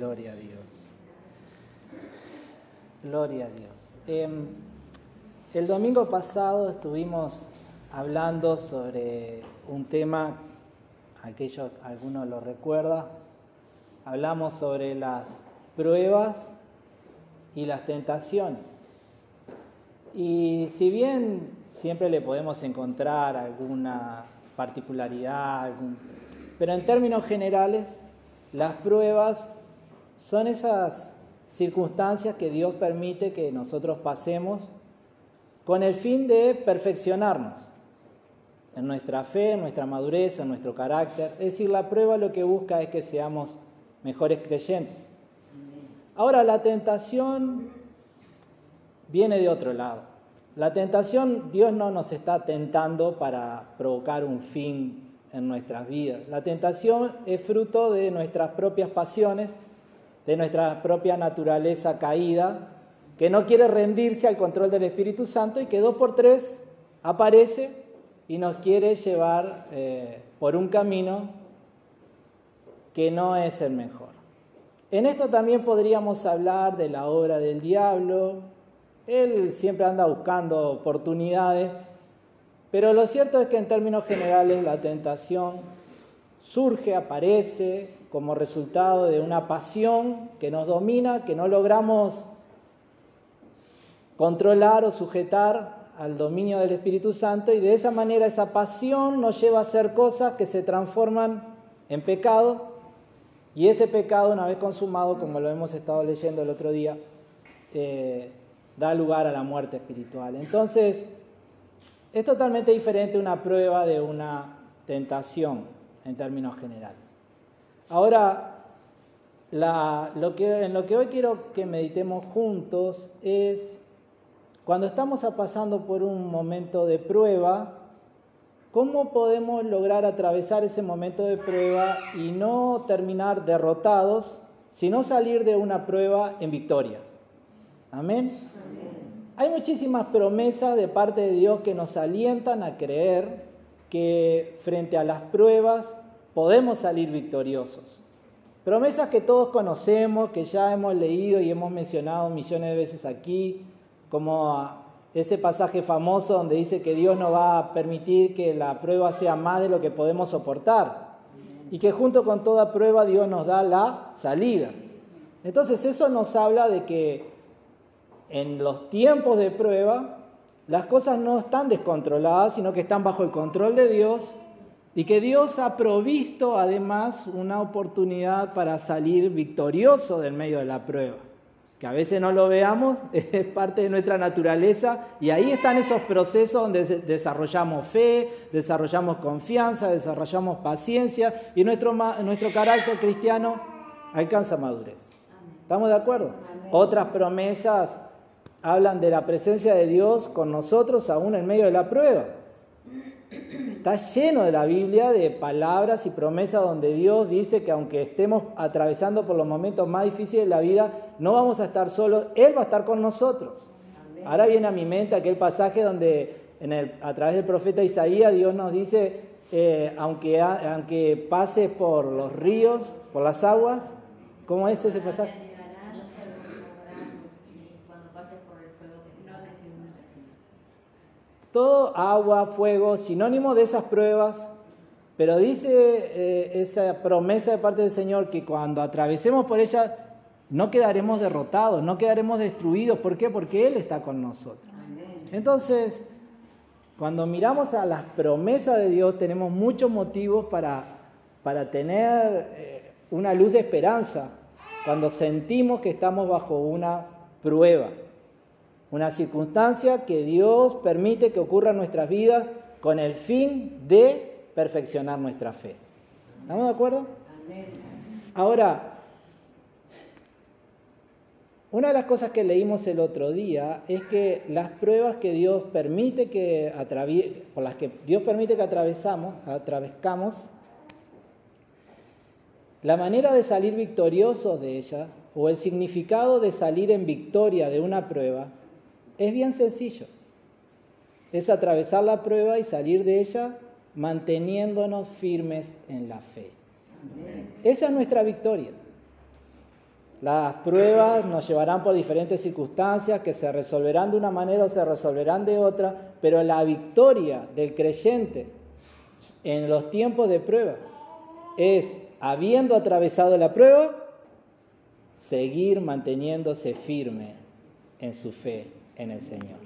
Gloria a Dios. Gloria a Dios. Em, el domingo pasado estuvimos hablando sobre un tema, aquello algunos lo recuerda, hablamos sobre las pruebas y las tentaciones. Y si bien siempre le podemos encontrar alguna particularidad, pero en términos generales, las pruebas son esas circunstancias que Dios permite que nosotros pasemos con el fin de perfeccionarnos en nuestra fe, en nuestra madurez, en nuestro carácter. Es decir, la prueba lo que busca es que seamos mejores creyentes. Ahora, la tentación viene de otro lado. La tentación, Dios no nos está tentando para provocar un fin en nuestras vidas. La tentación es fruto de nuestras propias pasiones, de nuestra propia naturaleza caída, que no quiere rendirse al control del Espíritu Santo y que dos por tres aparece y nos quiere llevar eh, por un camino que no es el mejor. En esto también podríamos hablar de la obra del diablo. Él siempre anda buscando oportunidades, pero lo cierto es que en términos generales la tentación surge, aparece como resultado de una pasión que nos domina, que no logramos controlar o sujetar al dominio del Espíritu Santo y de esa manera esa pasión nos lleva a hacer cosas que se transforman en pecado y ese pecado, una vez consumado, como lo hemos estado leyendo el otro día, eh, da lugar a la muerte espiritual. Entonces, es totalmente diferente una prueba de una tentación en términos generales. Ahora, lo que, en lo que hoy quiero que meditemos juntos es cuando estamos pasando por un momento de prueba, ¿Cómo podemos lograr atravesar ese momento de prueba y no terminar derrotados, sino salir de una prueba en victoria? Amén. Hay muchísimas promesas de parte de Dios que nos alientan a creer que frente a las pruebas podemos salir victoriosos. Promesas que todos conocemos, que ya hemos leído y hemos mencionado millones de veces aquí, como ese pasaje famoso donde dice que Dios no va a permitir que la prueba sea más de lo que podemos soportar y que junto con toda prueba Dios nos da la salida. Entonces eso nos habla de que en los tiempos de prueba las cosas no están descontroladas, sino que están bajo el control de Dios y que Dios ha provisto además una oportunidad para salir victorioso del medio de la prueba que a veces no lo veamos, es parte de nuestra naturaleza y ahí están esos procesos donde desarrollamos fe, desarrollamos confianza, desarrollamos paciencia y nuestro, nuestro carácter cristiano alcanza madurez. ¿Estamos de acuerdo? Otras promesas hablan de la presencia de Dios con nosotros aún en medio de la prueba. Está lleno de la Biblia de palabras y promesas donde Dios dice que aunque estemos atravesando por los momentos más difíciles de la vida, no vamos a estar solos, Él va a estar con nosotros. Ahora viene a mi mente aquel pasaje donde en el, a través del profeta Isaías Dios nos dice, eh, aunque, aunque pases por los ríos, por las aguas, ¿cómo es ese pasaje? Todo agua, fuego, sinónimo de esas pruebas, pero dice eh, esa promesa de parte del Señor que cuando atravesemos por ella no quedaremos derrotados, no quedaremos destruidos. ¿Por qué? Porque Él está con nosotros. Entonces, cuando miramos a las promesas de Dios, tenemos muchos motivos para, para tener eh, una luz de esperanza cuando sentimos que estamos bajo una prueba. Una circunstancia que Dios permite que ocurra en nuestras vidas con el fin de perfeccionar nuestra fe. ¿Estamos de acuerdo? Ahora, una de las cosas que leímos el otro día es que las pruebas que Dios permite que por las que Dios permite que atravesamos, atravescamos, la manera de salir victoriosos de ella o el significado de salir en victoria de una prueba es bien sencillo. Es atravesar la prueba y salir de ella manteniéndonos firmes en la fe. Esa es nuestra victoria. Las pruebas nos llevarán por diferentes circunstancias que se resolverán de una manera o se resolverán de otra, pero la victoria del creyente en los tiempos de prueba es, habiendo atravesado la prueba, seguir manteniéndose firme en su fe en el Señor.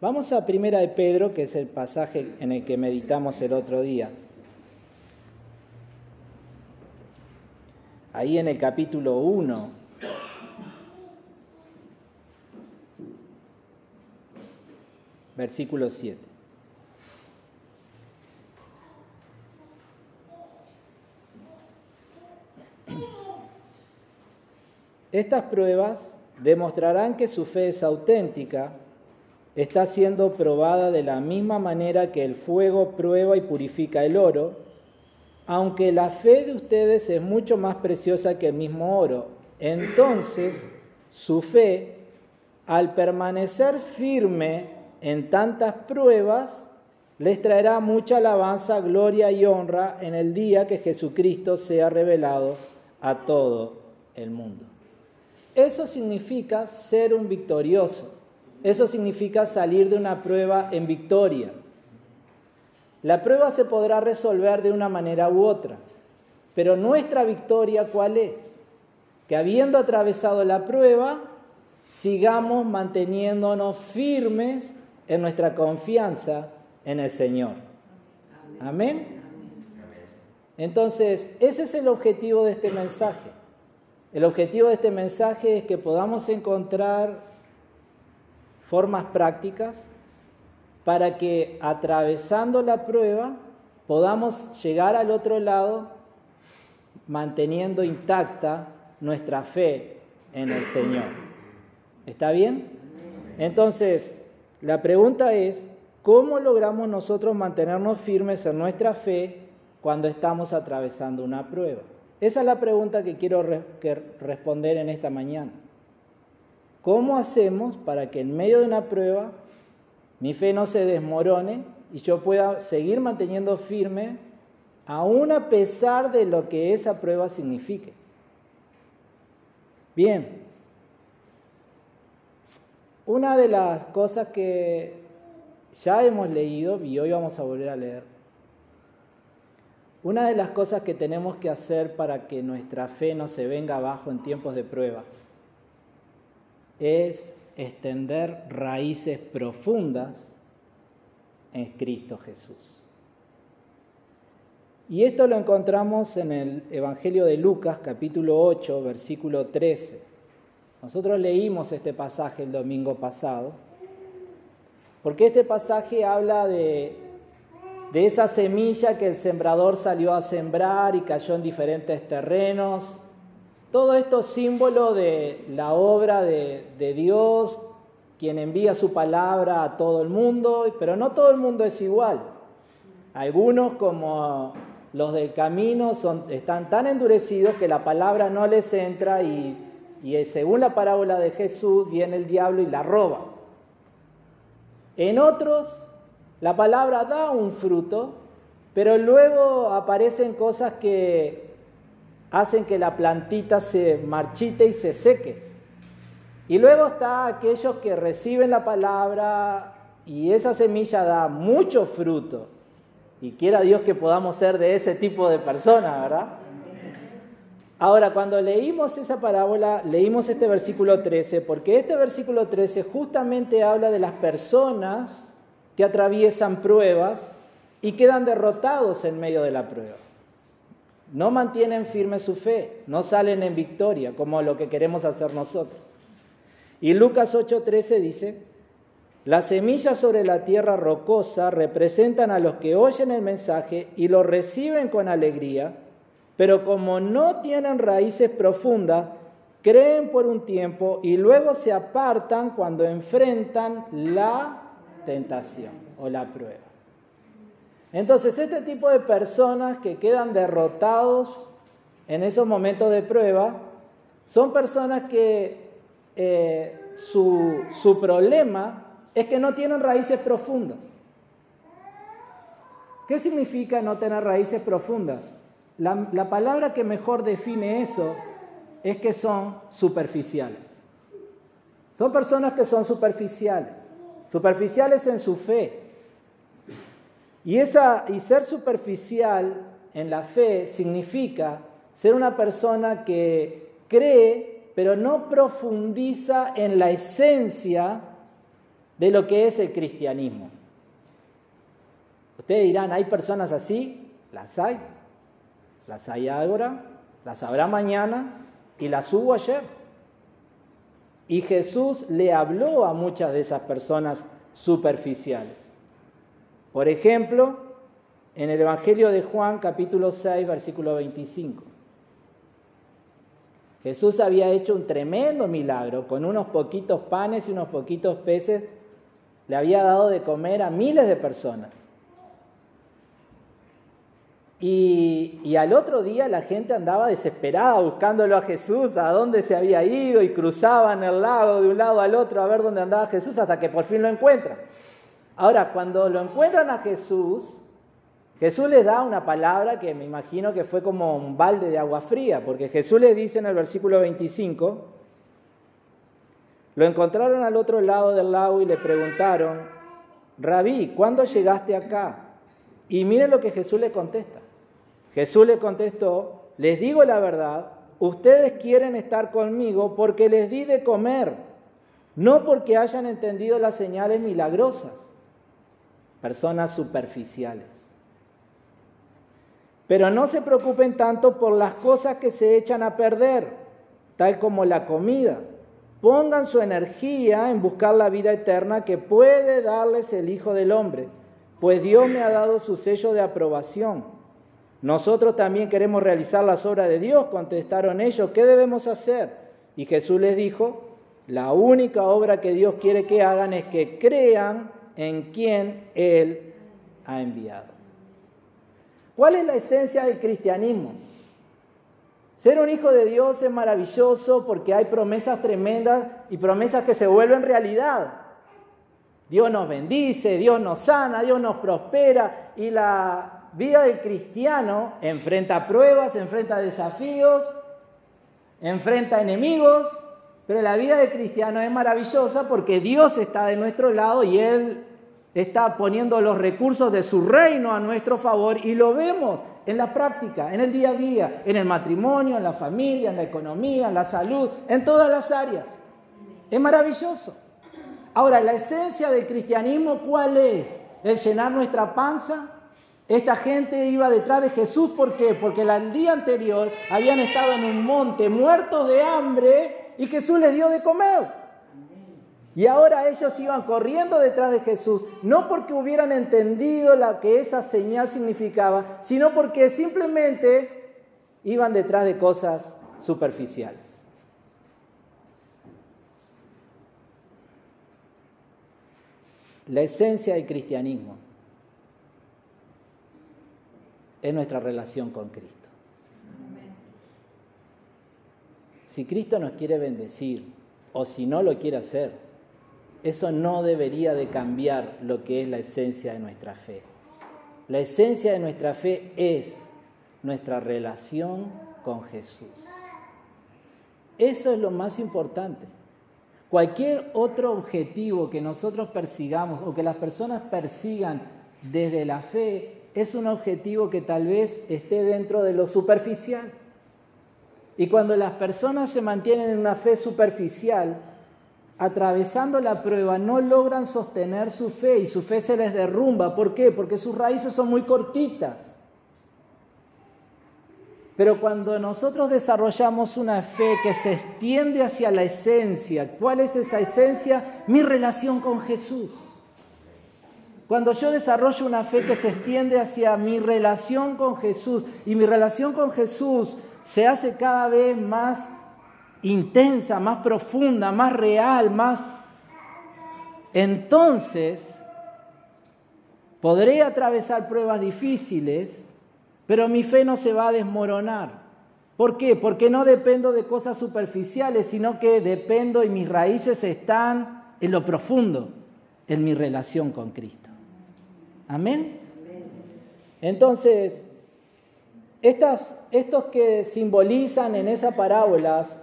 Vamos a Primera de Pedro, que es el pasaje en el que meditamos el otro día. ahí en el capítulo 1. Versículo 7. Estas pruebas demostrarán que su fe es auténtica, está siendo probada de la misma manera que el fuego prueba y purifica el oro, aunque la fe de ustedes es mucho más preciosa que el mismo oro. Entonces, su fe, al permanecer firme en tantas pruebas, les traerá mucha alabanza, gloria y honra en el día que Jesucristo sea revelado a todo el mundo. Eso significa ser un victorioso. Eso significa salir de una prueba en victoria. La prueba se podrá resolver de una manera u otra, pero nuestra victoria ¿cuál es? Que habiendo atravesado la prueba, sigamos manteniéndonos firmes en nuestra confianza en el Señor. Amén. Entonces, ese es el objetivo de este mensaje. El objetivo de este mensaje es que podamos encontrar formas prácticas para que atravesando la prueba podamos llegar al otro lado manteniendo intacta nuestra fe en el Señor. ¿Está bien? Entonces, la pregunta es, ¿cómo logramos nosotros mantenernos firmes en nuestra fe cuando estamos atravesando una prueba? Esa es la pregunta que quiero responder en esta mañana. ¿Cómo hacemos para que en medio de una prueba mi fe no se desmorone y yo pueda seguir manteniendo firme aún a pesar de lo que esa prueba signifique. Bien, una de las cosas que ya hemos leído y hoy vamos a volver a leer, una de las cosas que tenemos que hacer para que nuestra fe no se venga abajo en tiempos de prueba es extender raíces profundas en Cristo Jesús. Y esto lo encontramos en el Evangelio de Lucas, capítulo 8, versículo 13. Nosotros leímos este pasaje el domingo pasado, porque este pasaje habla de, de esa semilla que el sembrador salió a sembrar y cayó en diferentes terrenos, todo esto es símbolo de la obra de, Dios, quien envía su palabra a todo el mundo, pero no todo el mundo es igual. Algunos, como los del camino, son, están tan endurecidos que la palabra no les entra y, y según la parábola de Jesús viene el diablo y la roba. En otros, la palabra da un fruto, pero luego aparecen cosas que hacen que la plantita se marchite y se seque. Y luego está aquellos que reciben la palabra y esa semilla da mucho fruto. Y quiera Dios que podamos ser de ese tipo de personas, ¿verdad? Ahora, cuando leímos esa parábola, leímos este versículo 13, porque este versículo 13 justamente habla de las personas que atraviesan pruebas y quedan derrotados en medio de la prueba no mantienen firme su fe, no salen en victoria como lo que queremos hacer nosotros. Y Lucas 8:13 dice, las semillas sobre la tierra rocosa representan a los que oyen el mensaje y lo reciben con alegría, pero como no tienen raíces profundas, creen por un tiempo y luego se apartan cuando enfrentan la tentación o la prueba. Entonces, este tipo de personas que quedan derrotados en esos momentos de prueba, son personas que eh, su, su problema es que no tienen raíces profundas. ¿Qué significa no tener raíces profundas? La, la, palabra que mejor define eso es que son superficiales. Son personas que son superficiales, superficiales en su fe. Y, esa, y ser superficial en la fe significa ser una persona que cree, pero no profundiza en la esencia de lo que es el cristianismo. Ustedes dirán, ¿hay personas así? Las hay. Las hay ahora, las habrá mañana y las hubo ayer. Y Jesús le habló a muchas de esas personas superficiales. Por ejemplo, en el Evangelio de Juan capítulo 6, versículo 25. Jesús había hecho un tremendo milagro con unos poquitos panes y unos poquitos peces. Le había dado de comer a miles de personas. Y, al otro día la gente andaba desesperada buscándolo a Jesús, a dónde se había ido y cruzaban el lago de un lado al otro a ver dónde andaba Jesús hasta que por fin lo encuentran. Ahora, cuando lo encuentran a Jesús, Jesús les da una palabra que me imagino que fue como un balde de agua fría, porque Jesús les dice en el versículo 25, lo encontraron al otro lado del lago y le preguntaron, Rabí, ¿cuándo llegaste acá? Y miren lo que Jesús le contesta. Jesús le contestó, les digo la verdad, ustedes quieren estar conmigo porque les di de comer, no porque hayan entendido las señales milagrosas. Personas superficiales. Pero no se preocupen tanto por las cosas que se echan a perder, tal como la comida. Pongan su energía en buscar la vida eterna que puede darles el Hijo del Hombre, pues Dios me ha dado su sello de aprobación. Nosotros también queremos realizar las obras de Dios, contestaron ellos, ¿qué debemos hacer? Y Jesús les dijo, la única obra que Dios quiere que hagan es que crean en quien Él ha enviado. ¿Cuál es la esencia del cristianismo? Ser un hijo de Dios es maravilloso porque hay promesas tremendas y promesas que se vuelven realidad. Dios nos bendice, Dios nos sana, Dios nos prospera y la vida del cristiano enfrenta pruebas, enfrenta desafíos, enfrenta enemigos, pero la vida del cristiano es maravillosa porque Dios está de nuestro lado y Él está poniendo los recursos de su reino a nuestro favor y lo vemos en la práctica, en el día a día, en el matrimonio, en la familia, en la economía, en la salud, en todas las áreas. Es maravilloso. Ahora, la esencia del cristianismo, ¿cuál es? ¿El llenar nuestra panza? Esta gente iba detrás de Jesús, ¿por qué? Porque el día anterior habían estado en un monte muertos de hambre y Jesús les dio de comer. Y ahora ellos iban corriendo detrás de Jesús, no porque hubieran entendido lo que esa señal significaba, sino porque simplemente iban detrás de cosas superficiales. La esencia del cristianismo es nuestra relación con Cristo. Si Cristo nos quiere bendecir o si no lo quiere hacer, eso no debería de cambiar lo que es la esencia de nuestra fe. La esencia de nuestra fe es nuestra relación con Jesús. Eso es lo más importante. Cualquier otro objetivo que nosotros persigamos o que las personas persigan desde la fe es un objetivo que tal vez esté dentro de lo superficial. Y cuando las personas se mantienen en una fe superficial, atravesando la prueba, no logran sostener su fe y su fe se les derrumba. ¿Por qué? Porque sus raíces son muy cortitas. Pero cuando nosotros desarrollamos una fe que se extiende hacia la esencia, ¿cuál es esa esencia? Mi relación con Jesús. Cuando yo desarrollo una fe que se extiende hacia mi relación con Jesús y mi relación con Jesús se hace cada vez más intensa, más profunda, más real, más... Entonces, podré atravesar pruebas difíciles, pero mi fe no se va a desmoronar. ¿Por qué? Porque no dependo de cosas superficiales, sino que dependo y mis raíces están en lo profundo, en mi relación con Cristo. Amén. Entonces, estas, estos que simbolizan en esa parábolas,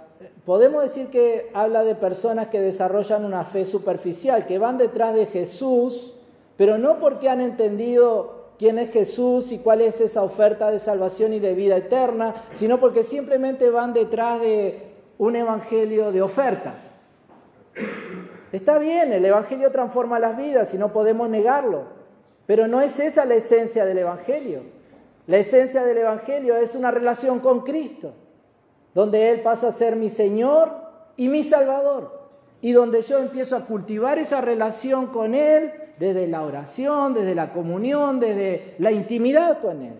podemos decir que habla de personas que desarrollan una fe superficial, que van detrás de Jesús, pero no porque han entendido quién es Jesús y cuál es esa oferta de salvación y de vida eterna, sino porque simplemente van detrás de un evangelio de ofertas. Está bien, el evangelio transforma las vidas y no podemos negarlo, pero no es esa la esencia del evangelio. La esencia del evangelio es una relación con Cristo, donde Él pasa a ser mi Señor y mi Salvador, y donde yo empiezo a cultivar esa relación con Él desde la oración, desde la comunión, desde la intimidad con Él.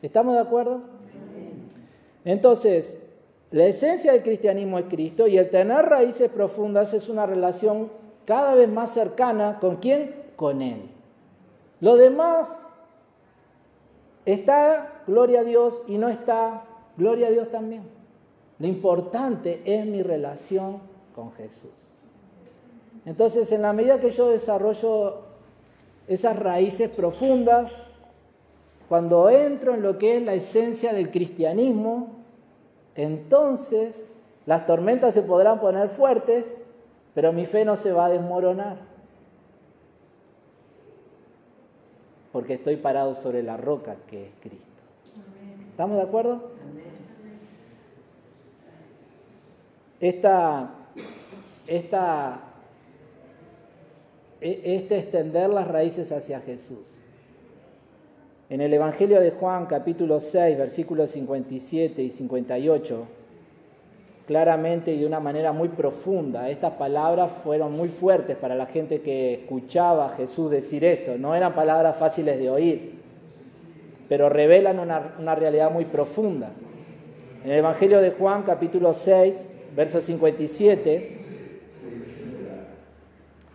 ¿Estamos de acuerdo? Entonces, la esencia del cristianismo es Cristo y el tener raíces profundas es una relación cada vez más cercana con quién? Con Él. Lo demás está, gloria a Dios, y no está, gloria a Dios también. Lo importante es mi relación con Jesús. Entonces, en la medida que yo desarrollo esas raíces profundas, cuando entro en lo que es la esencia del cristianismo, entonces las tormentas se podrán poner fuertes, pero mi fe no se va a desmoronar. Porque estoy parado sobre la roca que es Cristo. ¿Estamos de acuerdo? Esta, esta e, este extender las raíces hacia Jesús. En el Evangelio de Juan capítulo 6, versículos 57 y 58, claramente y de una manera muy profunda, estas palabras fueron muy fuertes para la gente que escuchaba a Jesús decir esto. No eran palabras fáciles de oír, pero revelan una, realidad muy profunda. En el Evangelio de Juan capítulo 6, verso 57,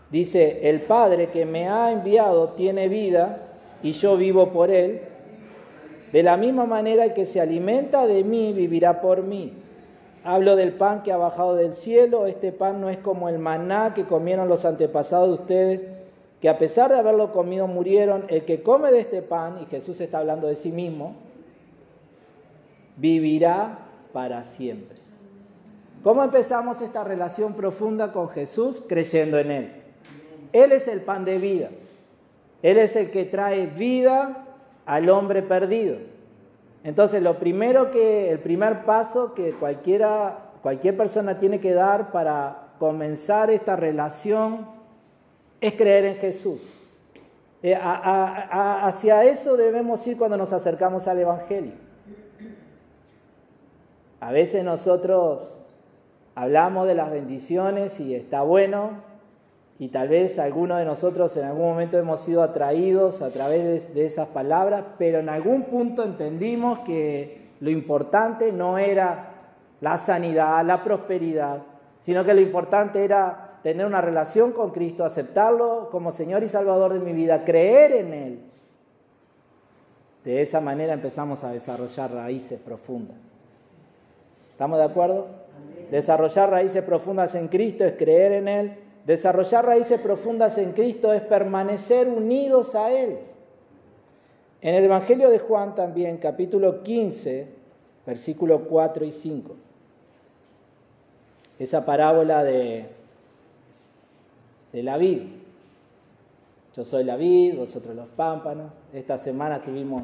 Dice, el Padre que me ha enviado tiene vida y yo vivo por él. De la misma manera el que se alimenta de mí vivirá por mí. Hablo del pan que ha bajado del cielo. Este pan no es como el maná que comieron los antepasados de ustedes, que a pesar de haberlo comido murieron. El que come de este pan, y Jesús está hablando de sí mismo, vivirá para siempre. ¿Cómo empezamos esta relación profunda con Jesús? Creyendo en Él. Él es el pan de vida. Él es el que trae vida al hombre perdido. Entonces, lo primero que, el primer paso que cualquiera, cualquier persona tiene que dar para comenzar esta relación es creer en Jesús. Eh, hacia eso debemos ir cuando nos acercamos al Evangelio. A veces nosotros hablamos de las bendiciones y está bueno, y tal vez algunos de nosotros en algún momento hemos sido atraídos a través de, esas palabras, pero en algún punto entendimos que lo importante no era la sanidad, la prosperidad, sino que lo importante era tener una relación con Cristo, aceptarlo como Señor y Salvador de mi vida, creer en Él. De esa manera empezamos a desarrollar raíces profundas. ¿Estamos de acuerdo? Desarrollar raíces profundas en Cristo es creer en Él, Desarrollar raíces profundas en Cristo es permanecer unidos a Él. En el Evangelio de Juan también, capítulo 15, versículo 4 y 5. Esa parábola de, de la vid. Yo soy la vid, vosotros los pámpanos. Esta semana estuvimos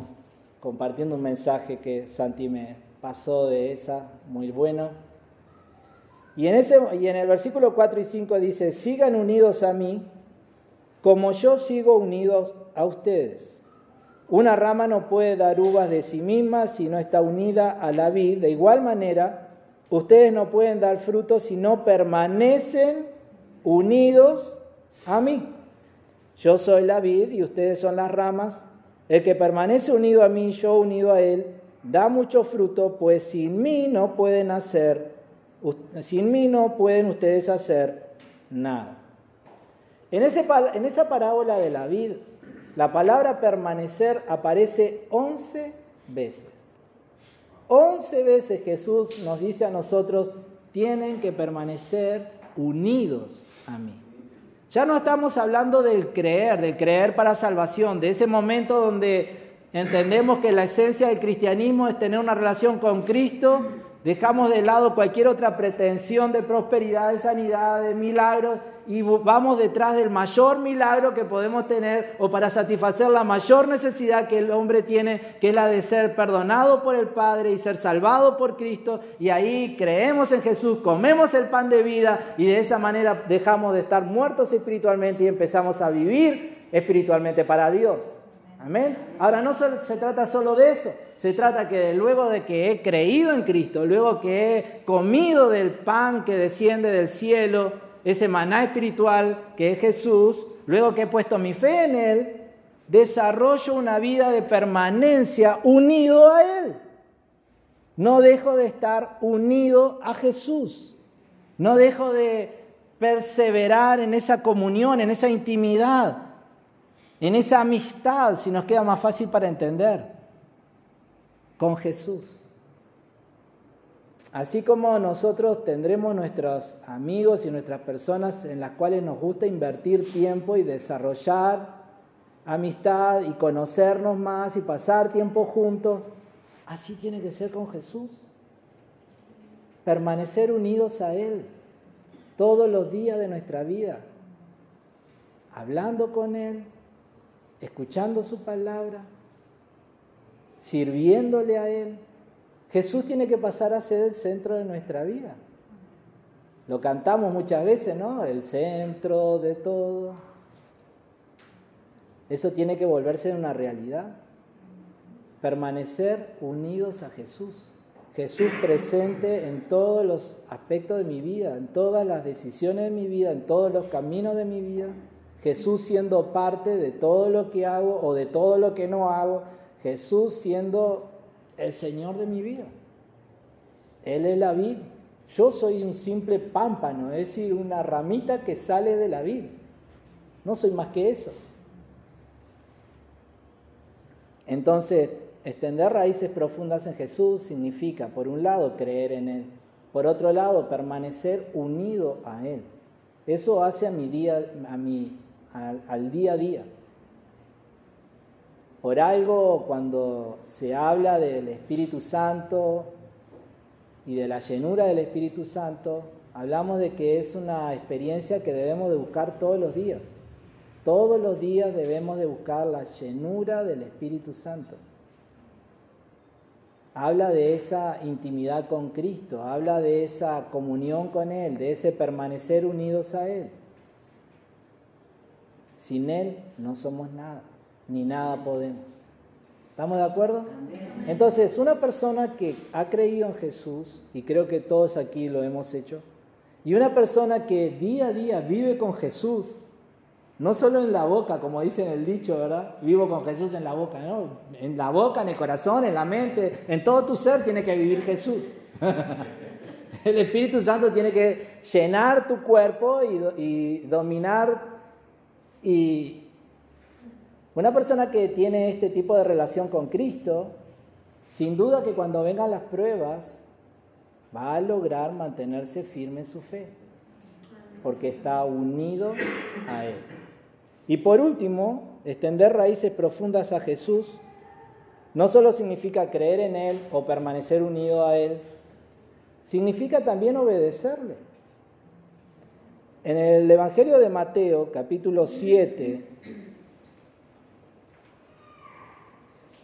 compartiendo un mensaje que Santi me pasó de esa, muy bueno. Y en, ese, y en el versículo 4 y 5 dice, sigan unidos a mí como yo sigo unidos a ustedes. Una rama no puede dar uvas de sí misma si no está unida a la vid. De igual manera, ustedes no pueden dar frutos si no permanecen unidos a mí. Yo soy la vid y ustedes son las ramas. El que permanece unido a mí, yo unido a él, da mucho fruto, pues sin mí no pueden hacer sin mí no pueden ustedes hacer nada. En, esa parábola de la vida, la palabra permanecer aparece once veces. Once veces Jesús nos dice a nosotros, tienen que permanecer unidos a mí. Ya no estamos hablando del creer, del creer para salvación, de ese momento donde entendemos que la esencia del cristianismo es tener una relación con Cristo, dejamos de lado cualquier otra pretensión de prosperidad, de sanidad, de milagros y vamos detrás del mayor milagro que podemos tener o para satisfacer la mayor necesidad que el hombre tiene, que es la de ser perdonado por el Padre y ser salvado por Cristo. Y ahí creemos en Jesús, comemos el pan de vida y de esa manera dejamos de estar muertos espiritualmente y empezamos a vivir espiritualmente para Dios. Amén. Ahora no se trata solo de eso, se trata que luego de que he creído en Cristo, luego que he comido del pan que desciende del cielo, ese maná espiritual que es Jesús, luego que he puesto mi fe en Él, desarrollo una vida de permanencia unido a Él. No dejo de estar unido a Jesús. No dejo de perseverar en esa comunión, en esa intimidad, en esa amistad, si nos queda más fácil para entender, con Jesús. Así como nosotros tendremos nuestros amigos y nuestras personas en las cuales nos gusta invertir tiempo y desarrollar amistad y conocernos más y pasar tiempo juntos, así tiene que ser con Jesús. Permanecer unidos a Él todos los días de nuestra vida, hablando con Él, escuchando su palabra, sirviéndole a Él Jesús tiene que pasar a ser el centro de nuestra vida. Lo cantamos muchas veces, ¿no? El centro de todo. Eso tiene que volverse una realidad. Permanecer unidos a Jesús. Jesús presente en todos los aspectos de mi vida, en todas las decisiones de mi vida, en todos los caminos de mi vida. Jesús siendo parte de todo lo que hago o de todo lo que no hago. Jesús siendo el Señor de mi vida. Él es la vid. Yo soy un simple pámpano, es decir, una ramita que sale de la vid. No soy más que eso. Entonces, extender raíces profundas en Jesús significa, por un lado, creer en Él. Por otro lado, permanecer unido a Él. Eso hace a mi día, a mi, al día a día. Por algo, cuando se habla del Espíritu Santo y de la llenura del Espíritu Santo, hablamos de que es una experiencia que debemos de buscar todos los días. Todos los días debemos de buscar la llenura del Espíritu Santo. Habla de esa intimidad con Cristo, habla de esa comunión con Él, de ese permanecer unidos a Él. Sin Él no somos nada ni nada podemos. ¿Estamos de acuerdo? Entonces, una persona que ha creído en Jesús, y creo que todos aquí lo hemos hecho, y una persona que día a día vive con Jesús, no solo en la boca, como dice en el dicho, ¿verdad? Vivo con Jesús en la boca, ¿no? En la boca, en el corazón, en la mente, en todo tu ser tiene que vivir Jesús. el Espíritu Santo tiene que llenar tu cuerpo y, y dominar y, una persona que tiene este tipo de relación con Cristo, sin duda que cuando vengan las pruebas, va a lograr mantenerse firme en su fe, porque está unido a Él. Y por último, extender raíces profundas a Jesús no solo significa creer en Él o permanecer unido a Él, significa también obedecerle. En el Evangelio de Mateo, capítulo 7,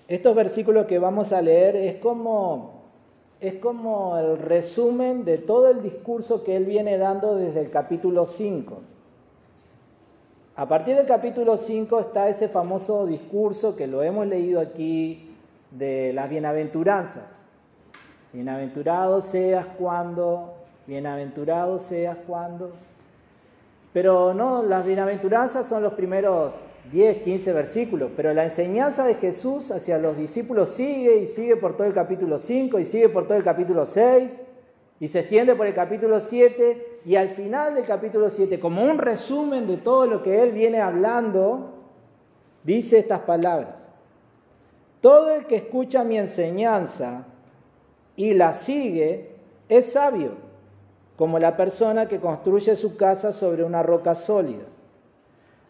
Estos versículos que vamos a leer es como, es como el resumen de todo el discurso que él viene dando desde el capítulo 5. A partir del capítulo 5 está ese famoso discurso que lo hemos leído aquí de las bienaventuranzas. Bienaventurado seas cuando, bienaventurado seas cuando. Pero no, las bienaventuranzas son los primeros 10, 15 versículos, pero la enseñanza de Jesús hacia los discípulos sigue y sigue por todo el capítulo 5 y sigue por todo el capítulo 6 y se extiende por el capítulo 7 y al final del capítulo 7, como un resumen de todo lo que él viene hablando, dice estas palabras. Todo el que escucha mi enseñanza y la sigue es sabio, como la persona que construye su casa sobre una roca sólida.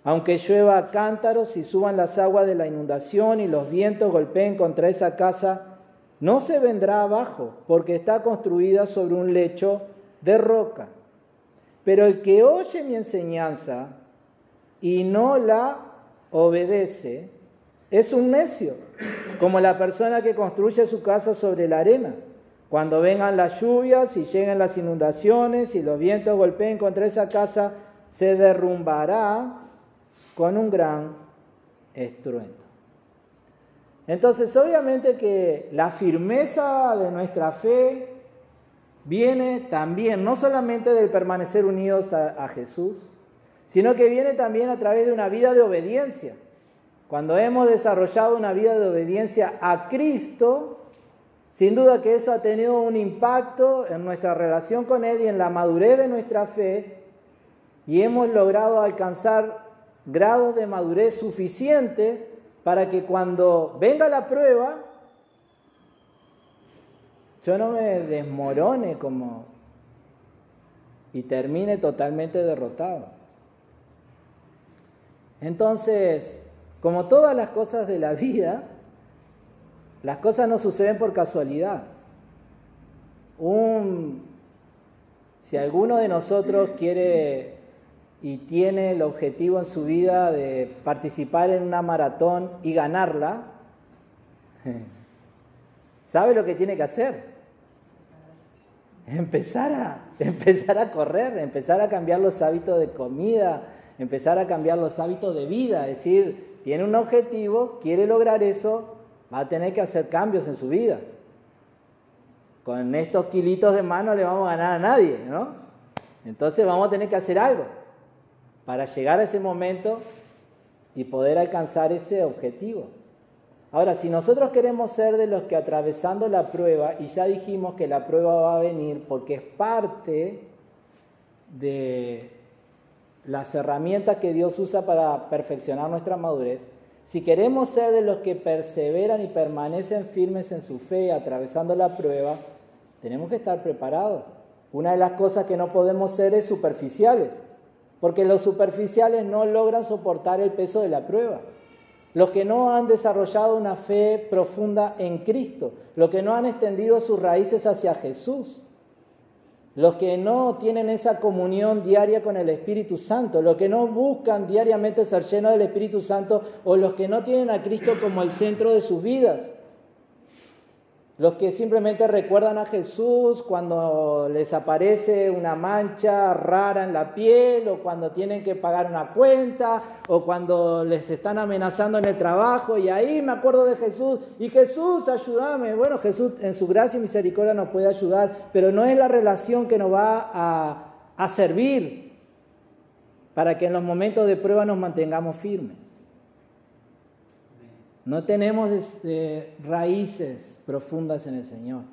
Aunque llueva cántaros y suban las aguas de la inundación y los vientos golpeen contra esa casa, no se vendrá abajo, porque está construida sobre un lecho de roca. Pero el que oye mi enseñanza y no la obedece, es un necio, como la persona que construye su casa sobre la arena. Cuando vengan las lluvias y lleguen las inundaciones y los vientos golpeen contra esa casa, se derrumbará con un gran estruendo. Entonces, obviamente que la firmeza de nuestra fe viene también, no solamente del permanecer unidos a, Jesús, sino que viene también a través de una vida de obediencia. Cuando hemos desarrollado una vida de obediencia a Cristo, sin duda que eso ha tenido un impacto en nuestra relación con Él y en la madurez de nuestra fe, y hemos logrado alcanzar grados de madurez suficientes para que cuando venga la prueba, yo no me desmorone como y termine totalmente derrotado. Entonces, como todas las cosas de la vida, las cosas no suceden por casualidad. Un, si alguno de nosotros quiere y tiene el objetivo en su vida de participar en una maratón y ganarla, ¿sabe lo que tiene que hacer? Empezar a, empezar a correr, empezar a cambiar los hábitos de comida, empezar a cambiar los hábitos de vida, es decir, tiene un objetivo, quiere lograr eso, va a tener que hacer cambios en su vida. Con estos kilitos de mano le vamos a ganar a nadie, ¿no? Entonces vamos a tener que hacer algo para llegar a ese momento y poder alcanzar ese objetivo. Ahora, si nosotros queremos ser de los que atravesando la prueba, y ya dijimos que la prueba va a venir porque es parte de las herramientas que Dios usa para perfeccionar nuestra madurez, si queremos ser de los que perseveran y permanecen firmes en su fe atravesando la prueba, tenemos que estar preparados. Una de las cosas que no podemos ser es superficiales porque los superficiales no logran soportar el peso de la prueba. Los que no han desarrollado una fe profunda en Cristo, los que no han extendido sus raíces hacia Jesús, los que no tienen esa comunión diaria con el Espíritu Santo, los que no buscan diariamente ser llenos del Espíritu Santo o los que no tienen a Cristo como el centro de sus vidas. Los que simplemente recuerdan a Jesús cuando les aparece una mancha rara en la piel o cuando tienen que pagar una cuenta o cuando les están amenazando en el trabajo y ahí me acuerdo de Jesús y Jesús, ayúdame. Bueno, Jesús en su gracia y misericordia nos puede ayudar, pero no es la relación que nos va a, a servir para que en los momentos de prueba nos mantengamos firmes. No tenemos este, raíces profundas en el Señor.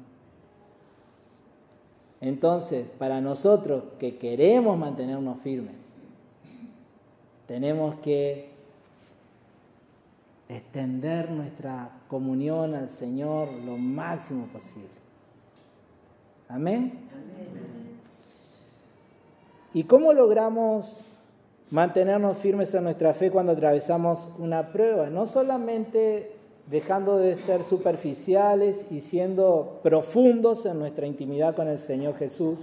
Entonces, para nosotros que queremos mantenernos firmes, tenemos que extender nuestra comunión al Señor lo máximo posible. Amén. ¿Y cómo logramos mantenernos firmes en nuestra fe cuando atravesamos una prueba, no solamente dejando de ser superficiales y siendo profundos en nuestra intimidad con el Señor Jesús,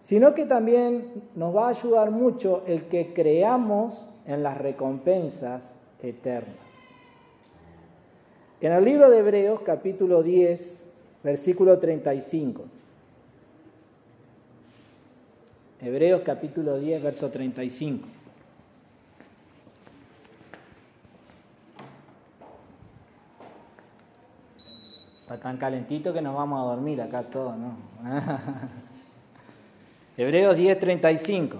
sino que también nos va a ayudar mucho el que creamos en las recompensas eternas. En el libro de Hebreos capítulo 10, versículo 35. Hebreos capítulo 10, verso 35. Está tan calentito que nos vamos a dormir acá todos, ¿no? Hebreos 10, 35.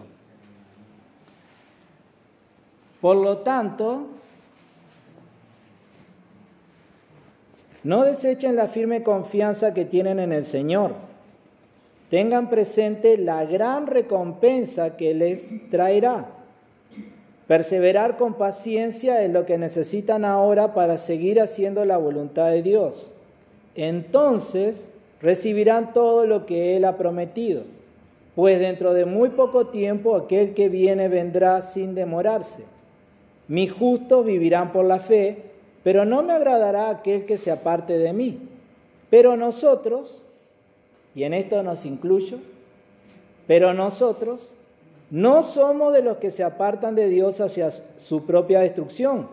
Por lo tanto, no desechen la firme confianza que tienen en el Señor tengan presente la gran recompensa que les traerá. Perseverar con paciencia es lo que necesitan ahora para seguir haciendo la voluntad de Dios. Entonces recibirán todo lo que Él ha prometido. pues dentro de muy poco tiempo aquel que viene vendrá sin demorarse. Mis justos vivirán por la fe, pero no me agradará aquel que se aparte de mí. Pero nosotros, y en esto nos incluyo, pero nosotros no somos de los que se apartan de Dios hacia su propia destrucción,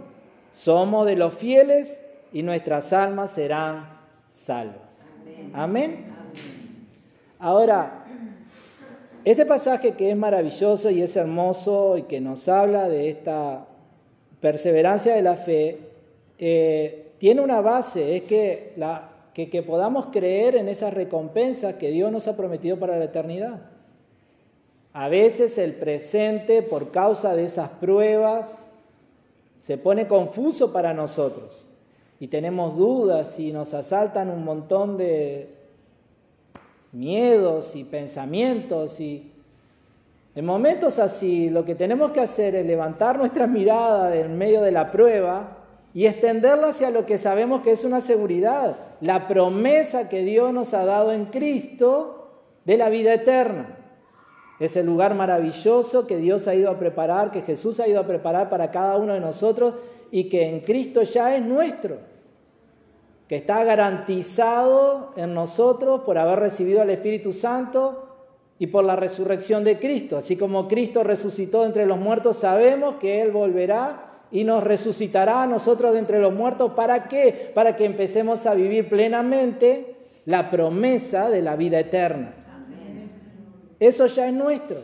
somos de los fieles y nuestras almas serán salvas. Amén. Ahora, este pasaje que es maravilloso y es hermoso y que nos habla de esta perseverancia de la fe, eh, tiene una base, es que, la, que, podamos creer en esas recompensas que Dios nos ha prometido para la eternidad. A veces el presente, por causa de esas pruebas, se pone confuso para nosotros y tenemos dudas y nos asaltan un montón de miedos y pensamientos y en momentos así lo que tenemos que hacer es levantar nuestra mirada en medio de la prueba y extenderla hacia lo que sabemos que es una seguridad, la promesa que Dios nos ha dado en Cristo de la vida eterna. Es el lugar maravilloso que Dios ha ido a preparar, que Jesús ha ido a preparar para cada uno de nosotros y que en Cristo ya es nuestro, que está garantizado en nosotros por haber recibido al Espíritu Santo y por la resurrección de Cristo. Así como Cristo resucitó entre los muertos, sabemos que Él volverá y nos resucitará a nosotros de entre los muertos. ¿Para qué? Para que empecemos a vivir plenamente la promesa de la vida eterna. Eso ya es nuestro.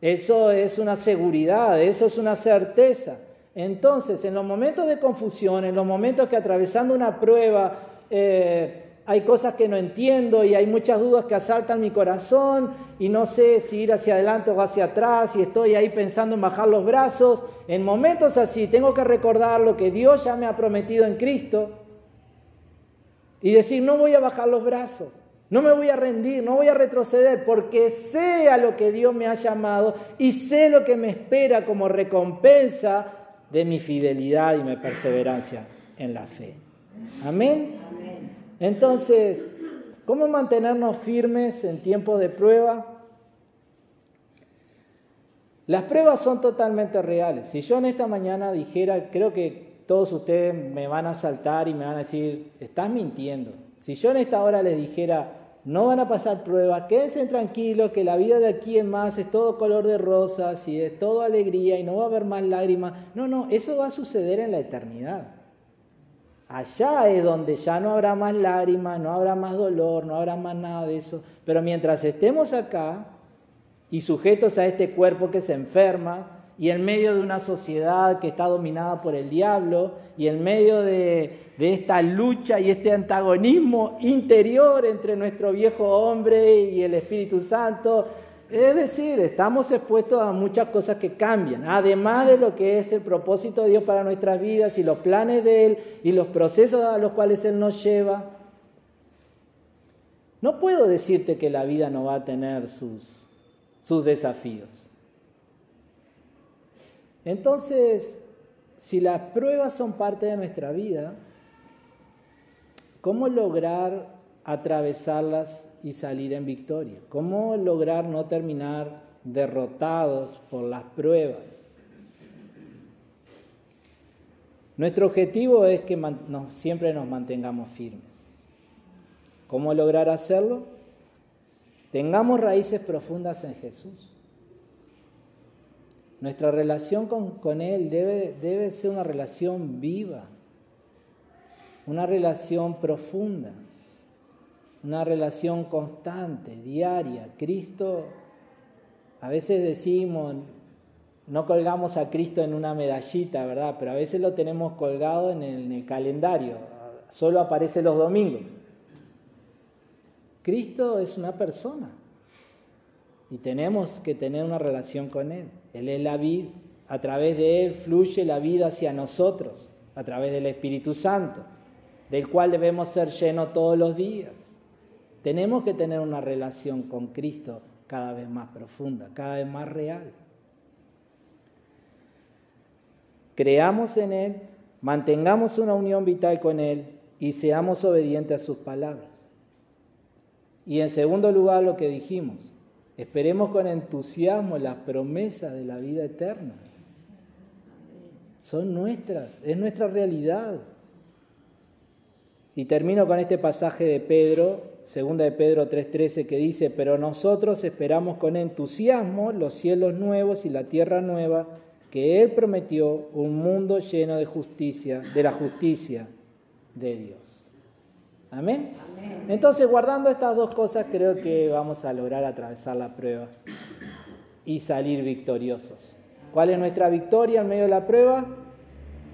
Eso es una seguridad, eso es una certeza. Entonces, en los momentos de confusión, en los momentos que atravesando una prueba eh, hay cosas que no entiendo y hay muchas dudas que asaltan mi corazón y no sé si ir hacia adelante o hacia atrás y estoy ahí pensando en bajar los brazos, en momentos así tengo que recordar lo que Dios ya me ha prometido en Cristo y decir, no voy a bajar los brazos. No me voy a rendir, no voy a retroceder, porque sé a lo que Dios me ha llamado y sé lo que me espera como recompensa de mi fidelidad y mi perseverancia en la fe. Amén. Entonces, ¿cómo mantenernos firmes en tiempos de prueba? Las pruebas son totalmente reales. Si yo en esta mañana dijera, creo que todos ustedes me van a saltar y me van a decir, estás mintiendo. Si yo en esta hora les dijera, no van a pasar pruebas, quédense tranquilos que la vida de aquí en más es todo color de rosas y es todo alegría y no va a haber más lágrimas. No, no, eso va a suceder en la eternidad. Allá es donde ya no habrá más lágrimas, no habrá más dolor, no habrá más nada de eso. Pero mientras estemos acá y sujetos a este cuerpo que se enferma, y en medio de una sociedad que está dominada por el diablo y en medio de, esta lucha y este antagonismo interior entre nuestro viejo hombre y el Espíritu Santo. Es decir, estamos expuestos a muchas cosas que cambian, además de lo que es el propósito de Dios para nuestras vidas y los planes de Él y los procesos a los cuales Él nos lleva. No puedo decirte que la vida no va a tener sus, sus desafíos. Entonces, si las pruebas son parte de nuestra vida, ¿cómo lograr atravesarlas y salir en victoria? ¿Cómo lograr no terminar derrotados por las pruebas? Nuestro objetivo es que siempre nos mantengamos firmes. ¿Cómo lograr hacerlo? Tengamos raíces profundas en Jesús. Nuestra relación con, Él debe, ser una relación viva, una relación profunda, una relación constante, diaria. Cristo, a veces decimos, no colgamos a Cristo en una medallita, ¿verdad? Pero a veces lo tenemos colgado en el, en el calendario, solo aparece los domingos. Cristo es una persona y tenemos que tener una relación con Él. Él es la vida, a través de Él fluye la vida hacia nosotros, a través del Espíritu Santo, del cual debemos ser llenos todos los días. Tenemos que tener una relación con Cristo cada vez más profunda, cada vez más real. Creamos en Él, mantengamos una unión vital con Él y seamos obedientes a sus palabras. Y en segundo lugar, lo que dijimos, Esperemos con entusiasmo las promesas de la vida eterna. Son nuestras, es nuestra realidad. Y termino con este pasaje de Pedro, segunda de Pedro 3:13, que dice, pero nosotros esperamos con entusiasmo los cielos nuevos y la tierra nueva que Él prometió, un mundo lleno de justicia, de la justicia de Dios. Amén. Entonces, guardando estas dos cosas, creo que vamos a lograr atravesar la prueba y salir victoriosos. ¿Cuál es nuestra victoria en medio de la prueba?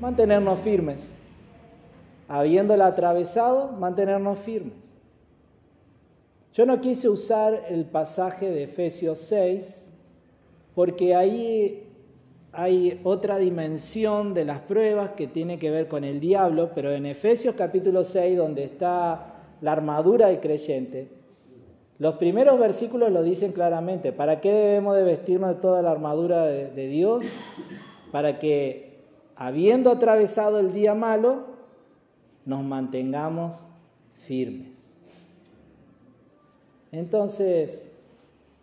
Mantenernos firmes habiéndola atravesado, mantenernos firmes. Yo no quise usar el pasaje de Efesios 6 porque ahí hay otra dimensión de las pruebas que tiene que ver con el diablo, pero en Efesios capítulo 6, donde está la armadura del creyente, los primeros versículos lo dicen claramente. ¿Para qué debemos de vestirnos de toda la armadura de, de Dios? Para que, habiendo atravesado el día malo, nos mantengamos firmes. Entonces,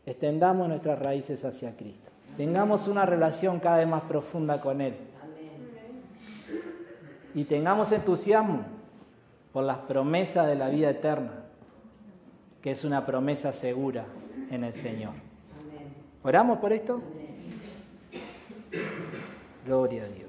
extendamos nuestras raíces hacia Cristo. Tengamos una relación cada vez más profunda con Él. Y tengamos entusiasmo por las promesas de la vida eterna, que es una promesa segura en el Señor. ¿Oramos por esto? Gloria a Dios.